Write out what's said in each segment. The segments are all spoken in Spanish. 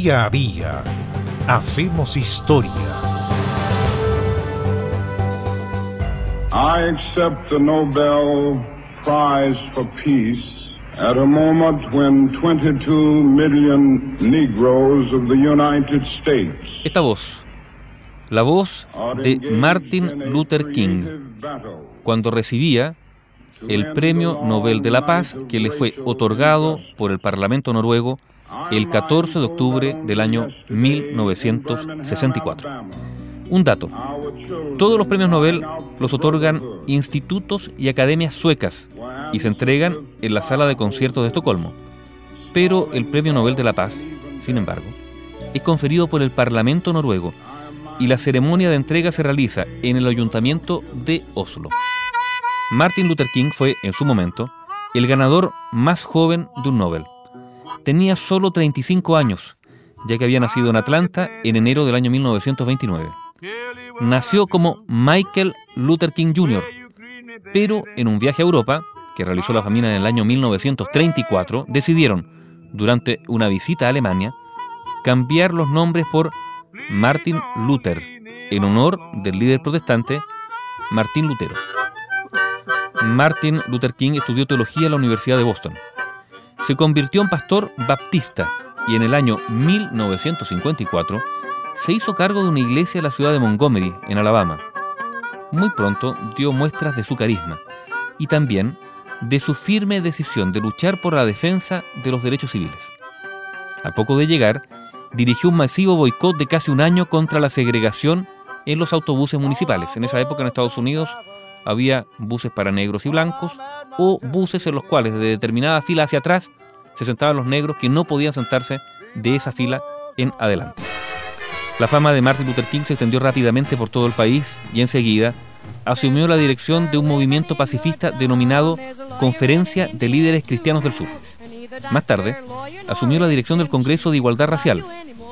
Día a día hacemos historia. I accept the Nobel Prize for Peace at a moment when 22 million Negroes of the United States Esta voz, la voz de Martin Luther King, cuando recibía el Premio Nobel de la Paz que le fue otorgado por el Parlamento noruego el 14 de octubre del año 1964. Un dato. Todos los premios Nobel los otorgan institutos y academias suecas y se entregan en la sala de conciertos de Estocolmo. Pero el Premio Nobel de la Paz, sin embargo, es conferido por el Parlamento noruego y la ceremonia de entrega se realiza en el Ayuntamiento de Oslo. Martin Luther King fue, en su momento, el ganador más joven de un Nobel. Tenía solo 35 años, ya que había nacido en Atlanta en enero del año 1929. Nació como Michael Luther King Jr., pero en un viaje a Europa, que realizó la familia en el año 1934, decidieron, durante una visita a Alemania, cambiar los nombres por Martin Luther, en honor del líder protestante Martín Lutero. Martin Luther King estudió teología en la Universidad de Boston. Se convirtió en pastor baptista y en el año 1954 se hizo cargo de una iglesia en la ciudad de Montgomery, en Alabama. Muy pronto dio muestras de su carisma y también de su firme decisión de luchar por la defensa de los derechos civiles. A poco de llegar, dirigió un masivo boicot de casi un año contra la segregación en los autobuses municipales. En esa época en Estados Unidos había buses para negros y blancos o buses en los cuales de determinada fila hacia atrás se sentaban los negros que no podían sentarse de esa fila en adelante. La fama de Martin Luther King se extendió rápidamente por todo el país y enseguida asumió la dirección de un movimiento pacifista denominado Conferencia de Líderes Cristianos del Sur. Más tarde, asumió la dirección del Congreso de Igualdad Racial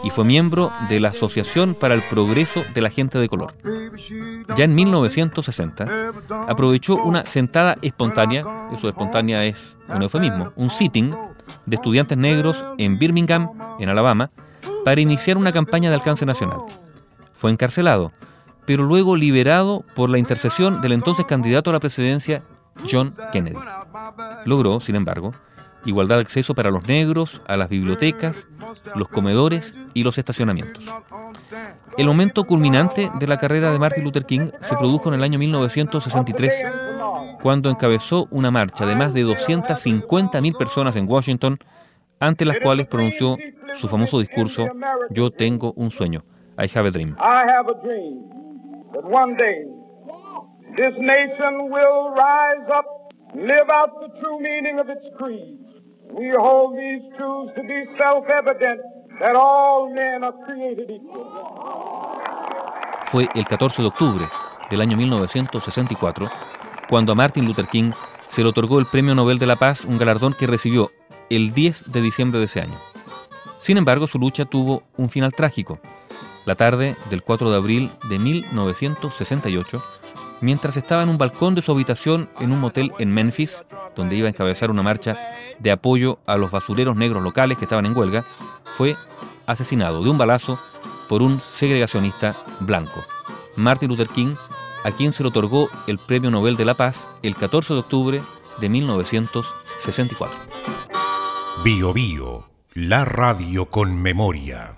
y fue miembro de la Asociación para el Progreso de la Gente de Color. Ya en 1960, aprovechó una sentada espontánea, eso espontánea es un eufemismo, un sitting de estudiantes negros en Birmingham, en Alabama, para iniciar una campaña de alcance nacional. Fue encarcelado, pero luego liberado por la intercesión del entonces candidato a la presidencia, John Kennedy. Logró, sin embargo, igualdad de acceso para los negros, a las bibliotecas, los comedores y los estacionamientos. El momento culminante de la carrera de Martin Luther King se produjo en el año 1963, cuando encabezó una marcha de más de 250.000 personas en Washington, ante las cuales pronunció su famoso discurso Yo tengo un sueño, I have a dream. This nation will rise up, live out the true meaning of its creed. We hold these truths to be self-evident that all men are created equal. Fue el 14 de octubre del año 1964 cuando a Martin Luther King se le otorgó el Premio Nobel de la Paz, un galardón que recibió el 10 de diciembre de ese año. Sin embargo, su lucha tuvo un final trágico. La tarde del 4 de abril de 1968, mientras estaba en un balcón de su habitación en un motel en Memphis, donde iba a encabezar una marcha de apoyo a los basureros negros locales que estaban en huelga, fue asesinado de un balazo por un segregacionista blanco. Martin Luther King, a quien se le otorgó el Premio Nobel de la Paz el 14 de octubre de 1964. Bio Bio, la radio con memoria.